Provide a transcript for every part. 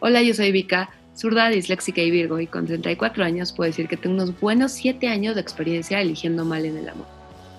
Hola, yo soy Vika, zurda, disléxica y virgo, y con 34 años puedo decir que tengo unos buenos 7 años de experiencia eligiendo mal en el amor.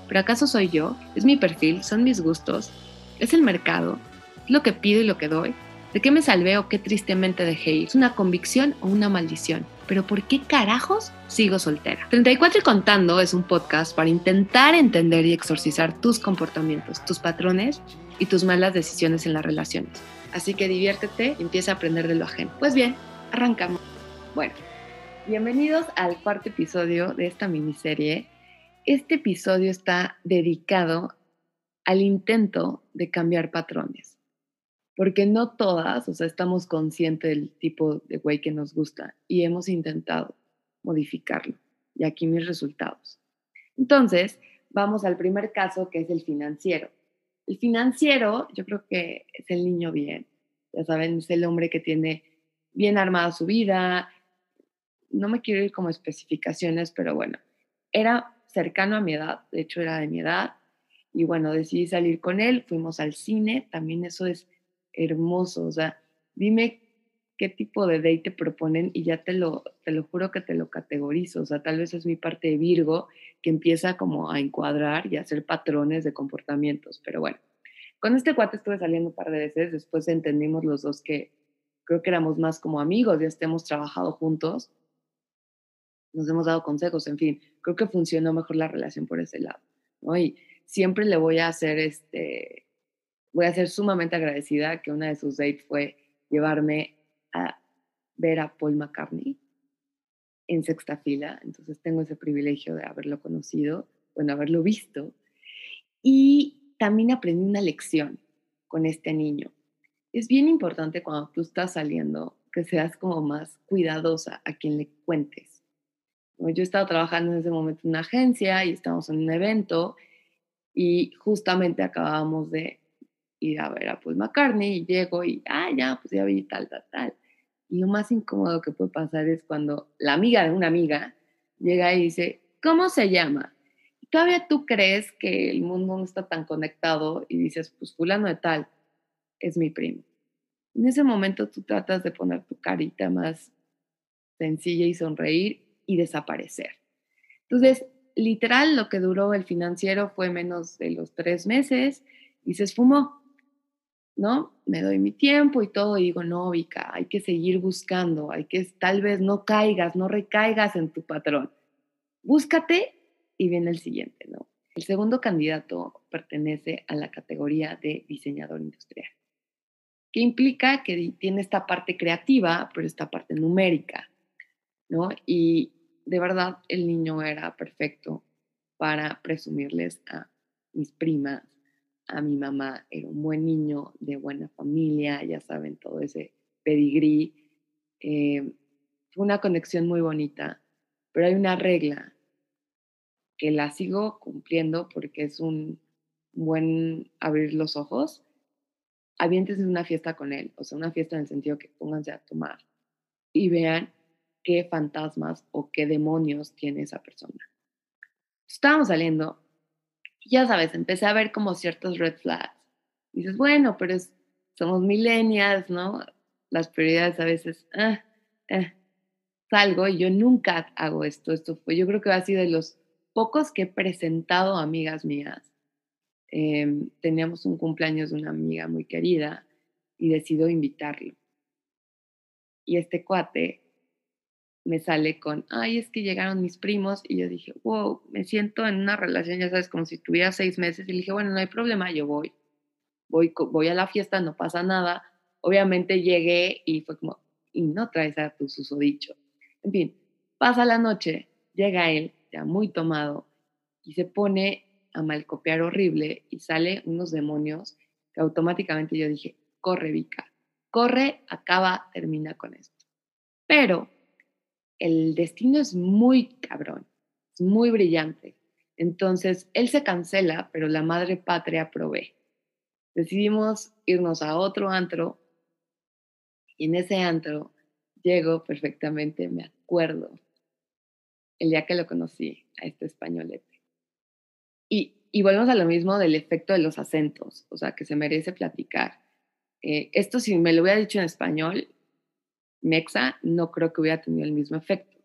¿Pero acaso soy yo? ¿Es mi perfil? ¿Son mis gustos? ¿Es el mercado? ¿Es lo que pido y lo que doy? ¿De qué me salvé o qué tristemente dejé ir? ¿Es una convicción o una maldición? ¿Pero por qué carajos sigo soltera? 34 y contando es un podcast para intentar entender y exorcizar tus comportamientos, tus patrones y tus malas decisiones en las relaciones. Así que diviértete y empieza a aprender de lo ajeno. Pues bien, arrancamos. Bueno, bienvenidos al cuarto episodio de esta miniserie. Este episodio está dedicado al intento de cambiar patrones. Porque no todas, o sea, estamos conscientes del tipo de güey que nos gusta y hemos intentado modificarlo. Y aquí mis resultados. Entonces, vamos al primer caso que es el financiero. El financiero, yo creo que es el niño bien. Ya saben, es el hombre que tiene bien armada su vida. No me quiero ir como especificaciones, pero bueno, era cercano a mi edad, de hecho era de mi edad. Y bueno, decidí salir con él, fuimos al cine, también eso es hermoso. O sea, dime qué tipo de date te proponen y ya te lo, te lo juro que te lo categorizo. O sea, tal vez es mi parte de Virgo que empieza como a encuadrar y a hacer patrones de comportamientos. Pero bueno, con este cuate estuve saliendo un par de veces, después entendimos los dos que creo que éramos más como amigos, ya hemos trabajado juntos, nos hemos dado consejos, en fin, creo que funcionó mejor la relación por ese lado, ¿no? Y siempre le voy a hacer este, voy a ser sumamente agradecida que una de sus dates fue llevarme a ver a Paul McCartney en sexta fila, entonces tengo ese privilegio de haberlo conocido, bueno, haberlo visto. Y también aprendí una lección con este niño. Es bien importante cuando tú estás saliendo que seas como más cuidadosa a quien le cuentes. Yo estaba trabajando en ese momento en una agencia y estábamos en un evento y justamente acabábamos de ir a ver a Paul McCartney y llego y, ah, ya, pues ya vi tal, tal, tal. Y lo más incómodo que puede pasar es cuando la amiga de una amiga llega y dice, ¿cómo se llama? Todavía tú crees que el mundo no está tan conectado y dices, pues fulano de tal es mi primo. En ese momento tú tratas de poner tu carita más sencilla y sonreír y desaparecer. Entonces, literal, lo que duró el financiero fue menos de los tres meses y se esfumó. ¿No? Me doy mi tiempo y todo, y digo, no, Vika, hay que seguir buscando, hay que tal vez no caigas, no recaigas en tu patrón. Búscate y viene el siguiente, ¿no? El segundo candidato pertenece a la categoría de diseñador industrial, que implica que tiene esta parte creativa, pero esta parte numérica, ¿no? Y de verdad el niño era perfecto para presumirles a mis primas a mi mamá, era un buen niño, de buena familia, ya saben, todo ese pedigrí. Eh, fue una conexión muy bonita, pero hay una regla que la sigo cumpliendo porque es un buen abrir los ojos. Aviéntense una fiesta con él, o sea, una fiesta en el sentido que pónganse a tomar y vean qué fantasmas o qué demonios tiene esa persona. Estábamos saliendo ya sabes, empecé a ver como ciertos red flags. dices, bueno, pero somos millennials, ¿no? Las prioridades a veces, ah, eh, salgo y yo nunca hago esto. Esto fue, yo creo que ha sido de los pocos que he presentado a amigas mías. Em, teníamos un cumpleaños de una amiga muy querida y decido invitarlo. Y este cuate me sale con, ay, es que llegaron mis primos y yo dije, wow, me siento en una relación, ya sabes, como si tuviera seis meses y le dije, bueno, no hay problema, yo voy, voy, voy a la fiesta, no pasa nada. Obviamente llegué y fue como, y no traes a tu susodicho. En fin, pasa la noche, llega él, ya muy tomado, y se pone a malcopiar horrible y sale unos demonios que automáticamente yo dije, corre, Vika, corre, acaba, termina con esto. Pero el destino es muy cabrón, es muy brillante. Entonces, él se cancela, pero la madre patria provee. Decidimos irnos a otro antro y en ese antro llego perfectamente, me acuerdo, el día que lo conocí a este españolete. Y, y volvemos a lo mismo del efecto de los acentos, o sea, que se merece platicar. Eh, esto si me lo hubiera dicho en español, mexa, no creo que hubiera tenido el mismo efecto.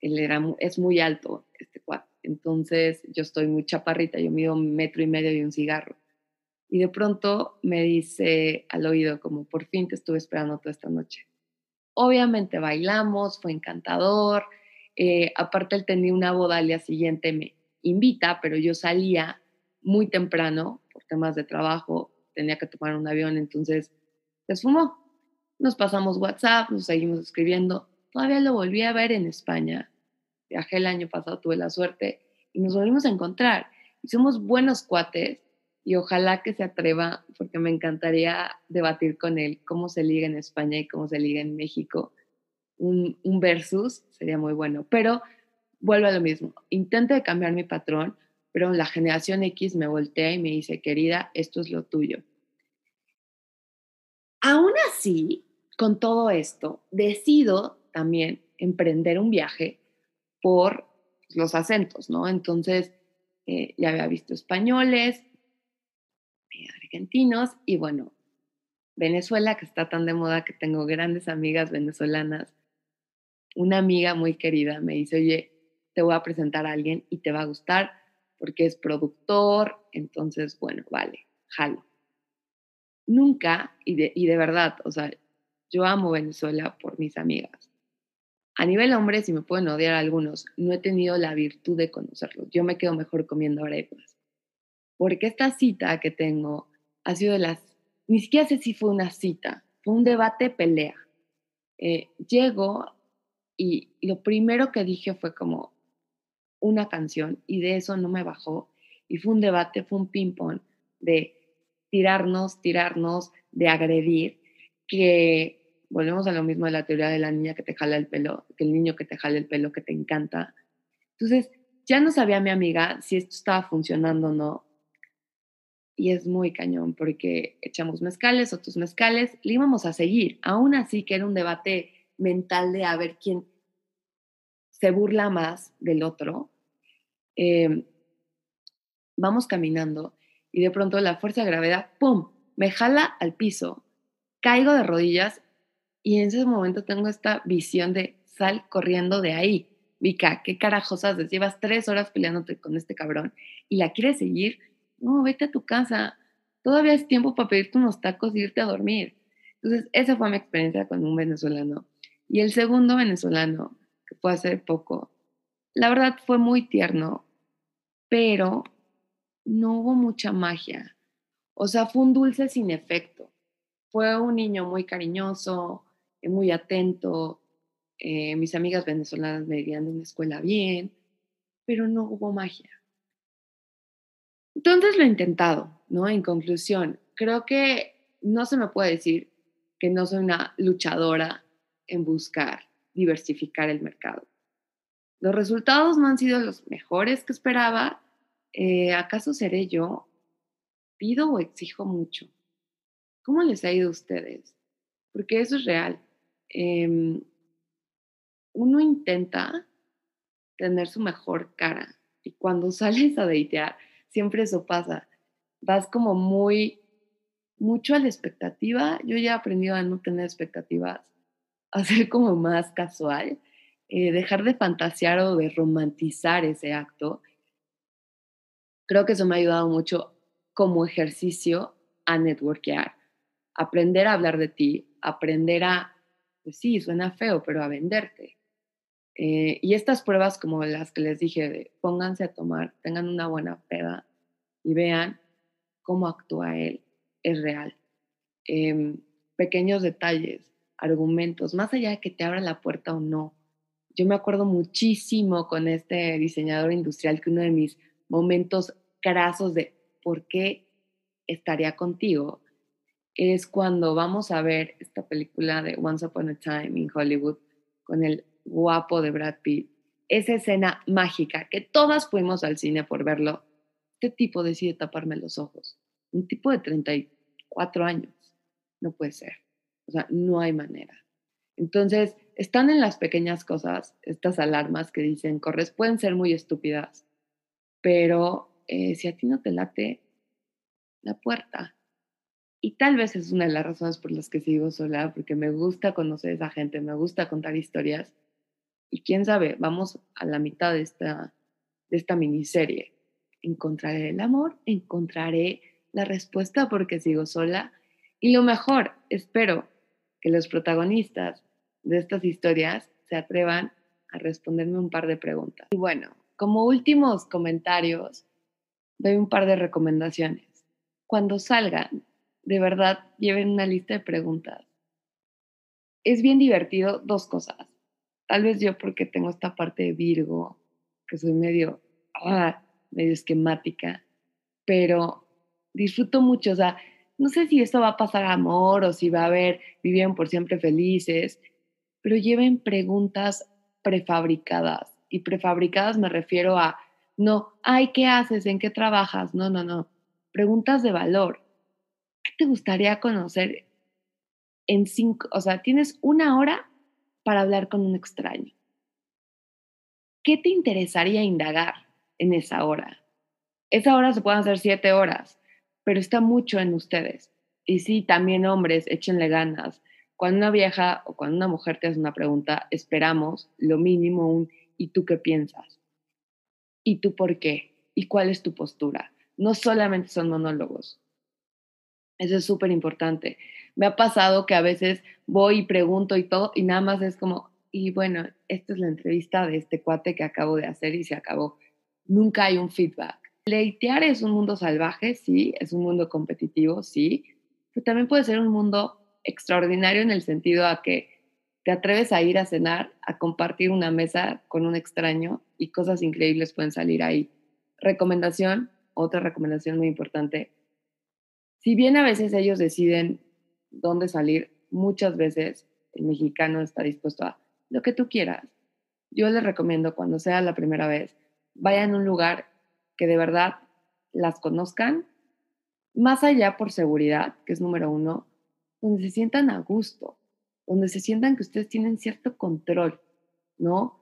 Él era, es muy alto, este cuate. Entonces yo estoy muy chaparrita, yo mido metro y medio y un cigarro. Y de pronto me dice al oído como, por fin te estuve esperando toda esta noche. Obviamente bailamos, fue encantador. Eh, aparte él tenía una boda al día siguiente, me invita, pero yo salía muy temprano por temas de trabajo, tenía que tomar un avión, entonces se fumó. Nos pasamos WhatsApp, nos seguimos escribiendo. Todavía lo volví a ver en España. Viajé el año pasado, tuve la suerte y nos volvimos a encontrar. Y somos buenos cuates y ojalá que se atreva, porque me encantaría debatir con él cómo se liga en España y cómo se liga en México. Un, versus sería muy bueno, pero vuelvo a lo mismo. Intento cambiar mi patrón, pero la generación X me voltea y me dice, querida, esto es lo tuyo. Aún así, con todo esto, decido también emprender un viaje por los acentos, ¿no? Entonces, eh, ya había visto españoles, argentinos y bueno, Venezuela, que está tan de moda que tengo grandes amigas venezolanas. Una amiga muy querida me dice, oye, te voy a presentar a alguien y te va a gustar porque es productor, entonces, bueno, vale, jalo. Nunca, y de, y de verdad, o sea, yo amo Venezuela por mis amigas. A nivel hombre, si me pueden odiar algunos, no he tenido la virtud de conocerlos. Yo me quedo mejor comiendo arepas porque esta cita que tengo ha sido de las, ni siquiera sé si fue una cita, fue un debate pelea. Eh, llego y lo primero que dije fue como una canción y de eso no me bajó y fue un debate, fue un ping-pong de tirarnos, tirarnos, de agredir, que volvemos a lo mismo de la teoría de la niña que te jala el pelo, que el niño que te jala el pelo, que te encanta. Entonces, ya no sabía mi amiga si esto estaba funcionando o no, y es muy cañón porque echamos mezcales, otros mezcales, le íbamos a seguir. Aún así que era un debate mental de a ver quién se burla más del otro. Em, vamos caminando y de pronto la fuerza de gravedad, ¡pum!, me jala al piso, caigo de rodillas y en ese momento tengo esta visión de sal corriendo de ahí. Vika, ¿qué carajos haces? Llevas tres horas peleándote con este cabrón y la quieres seguir no, vete a tu casa, todavía es tiempo para pedirte unos tacos e irte a dormir. Entonces, esa fue mi experiencia con un venezolano. Y el segundo venezolano, que fue hace poco, la verdad fue muy tierno, pero no hubo mucha magia. O sea, fue un dulce sin efecto. Fue un niño muy cariñoso, muy atento. Eh, mis amigas venezolanas me dirían de una escuela bien, pero no hubo magia. Entonces lo he intentado, ¿no? En conclusión, creo que no se me puede decir que no soy una luchadora en buscar diversificar el mercado. Los resultados no han sido los mejores que esperaba. Eh, ¿Acaso seré yo? ¿Pido o exijo mucho? ¿Cómo les ha ido a ustedes? Porque eso es real. Em, uno intenta tener su mejor cara y cuando sales a deitear, siempre eso pasa. Vas como muy, mucho a la expectativa. Yo ya he aprendido a no tener expectativas, a ser como más casual, eh, dejar de fantasear o de romantizar ese acto. Creo que eso me ha ayudado mucho como ejercicio a networkear, aprender a hablar de ti, aprender a, pues sí, suena feo, pero a venderte. Eh, y estas pruebas como las que les dije, pónganse a tomar, tengan una buena peda y vean cómo actúa él, es real. Em, pequeños detalles, argumentos, más allá de que te abra la puerta o no. Yo me acuerdo muchísimo con este diseñador industrial que uno de mis momentos crasos de por qué estaría contigo es cuando vamos a ver esta película de Once Upon a Time in Hollywood con el guapo de Brad Pitt, esa escena mágica que todas fuimos al cine por verlo, este tipo decide taparme los ojos. Un tipo de 34 años. No puede ser. O sea, no hay manera. Entonces, están en las pequeñas cosas, estas alarmas que dicen, corres, pueden ser muy estúpidas, pero eh, si a ti no te late la puerta, Y tal vez es una de las razones por las que sigo sola, porque me gusta conocer a esa gente, me gusta contar historias. Y quién sabe, vamos a la mitad de esta, de esta miniserie. Encontraré el amor, encontraré la respuesta porque sigo sola. Y lo mejor, espero que los protagonistas de estas historias se atrevan a responderme un par de preguntas. Y bueno, como últimos comentarios, doy un par de recomendaciones. Cuando salgan, de verdad, lleven una lista de preguntas. Es bien divertido dos cosas. Tal vez yo porque tengo esta parte de Virgo, que soy medio, ah, medio esquemática, pero disfruto mucho. O sea, no sé si esto va a pasar amor o si va a haber, vivieron por siempre felices, pero lleven preguntas prefabricadas. Y prefabricadas me refiero a, no, ay, ¿qué haces? ¿En qué trabajas? No, no, no. Preguntas de valor. ¿Qué te gustaría conocer en cinco? O sea, tienes una hora para hablar con un extraño. ¿Qué te interesaría indagar en esa hora? Esa hora se pueden hacer siete horas, pero está mucho en ustedes. Y sí, también hombres, échenle ganas. Cuando una vieja o cuando una mujer te hace una pregunta, esperamos lo mínimo un ¿y tú qué piensas? ¿Y tú por qué? ¿Y cuál es tu postura? No solamente son monólogos. Eso es súper importante. Me ha pasado que a veces voy y pregunto y todo, y nada más es como, y bueno, esta es la entrevista de este cuate que acabo de hacer y se acabó. Nunca hay un feedback. Leitear es un mundo salvaje, sí, es un mundo competitivo, sí, pero también puede ser un mundo extraordinario en el sentido a que te atreves a ir a cenar, a compartir una mesa con un extraño y cosas increíbles pueden salir ahí. Recomendación, otra recomendación muy importante. Si bien a veces ellos deciden dónde salir, muchas veces el mexicano está dispuesto a lo que tú quieras. Yo les recomiendo cuando sea la primera vez, vayan a un lugar que de verdad las conozcan, más allá por seguridad, que es número uno, donde se sientan a gusto, donde se sientan que ustedes tienen cierto control, ¿no?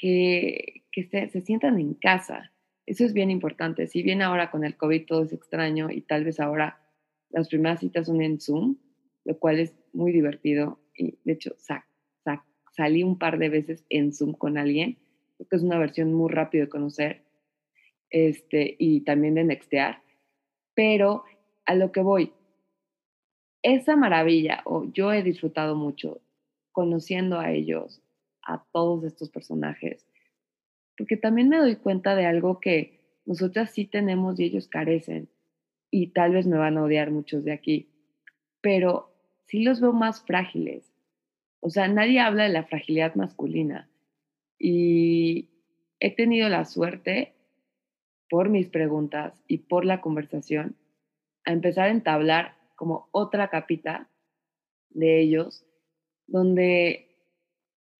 Que, que se, se, sientan en casa. Eso es bien importante. Si bien ahora con el COVID todo es extraño y tal vez ahora las primeras citas son en Zoom, lo cual es muy divertido. Y de hecho, salí un par de veces en Zoom con alguien. Creo que es una versión muy rápida de conocer este, y también de nextear. Pero a lo que voy, esa maravilla, o yo he disfrutado mucho conociendo a ellos, a todos estos personajes, porque también me doy cuenta de algo que nosotras sí tenemos y ellos carecen, y tal vez me van a odiar muchos de aquí, pero sí los veo más frágiles. O sea, nadie habla de la fragilidad masculina. Y he tenido la suerte, por mis preguntas y por la conversación, a empezar a entablar como otra capita de ellos, donde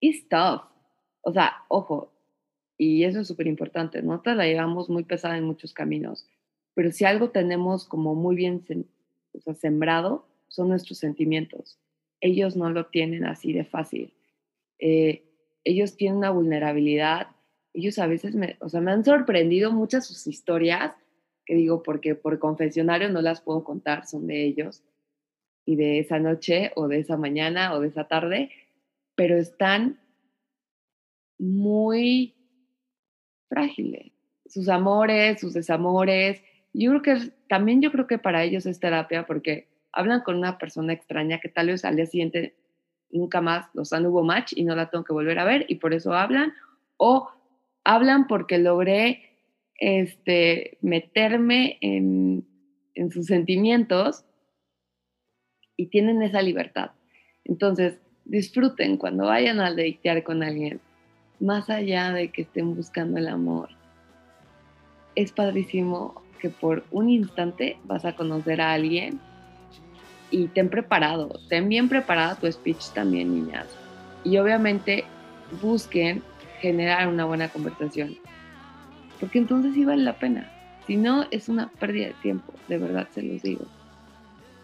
es tough. O sea, ojo, y eso es súper importante, nosotros la llevamos muy pesada en muchos caminos, pero si algo tenemos como muy bien sembrado, son nuestros sentimientos. Ellos no lo tienen así de fácil. Eh, ellos tienen una vulnerabilidad. Ellos a veces me, o sea, me han sorprendido muchas sus historias que digo porque por confesionario no las puedo contar, son de ellos y de esa noche o de esa mañana o de esa tarde, pero están muy frágiles. Sus amores, sus desamores. Yo creo que también yo creo que para ellos es terapia porque hablan con una persona extraña que tal vez al día siguiente nunca más los han hubo match y no la tengo que volver a ver y por eso hablan o hablan porque logré este, meterme en, en sus sentimientos y tienen esa libertad. Entonces, disfruten cuando vayan a deitear con alguien, más allá de que estén buscando el amor. Es padrísimo que por un instante vas a conocer a alguien y ten preparado, ten bien preparada tu speech también, niñas. Y obviamente busquen generar una buena conversación porque entonces sí vale la pena. Si no, es una pérdida de tiempo, de verdad se los digo.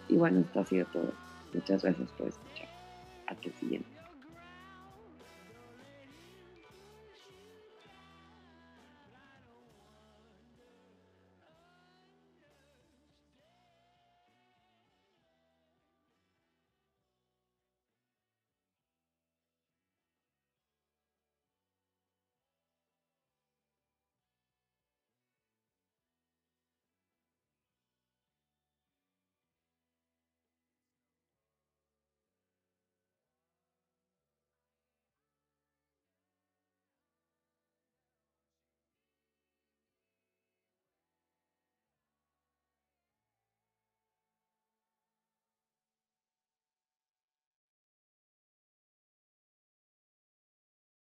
Y bueno, esto ha sido todo. Muchas gracias por escuchar. Hasta el siguiente.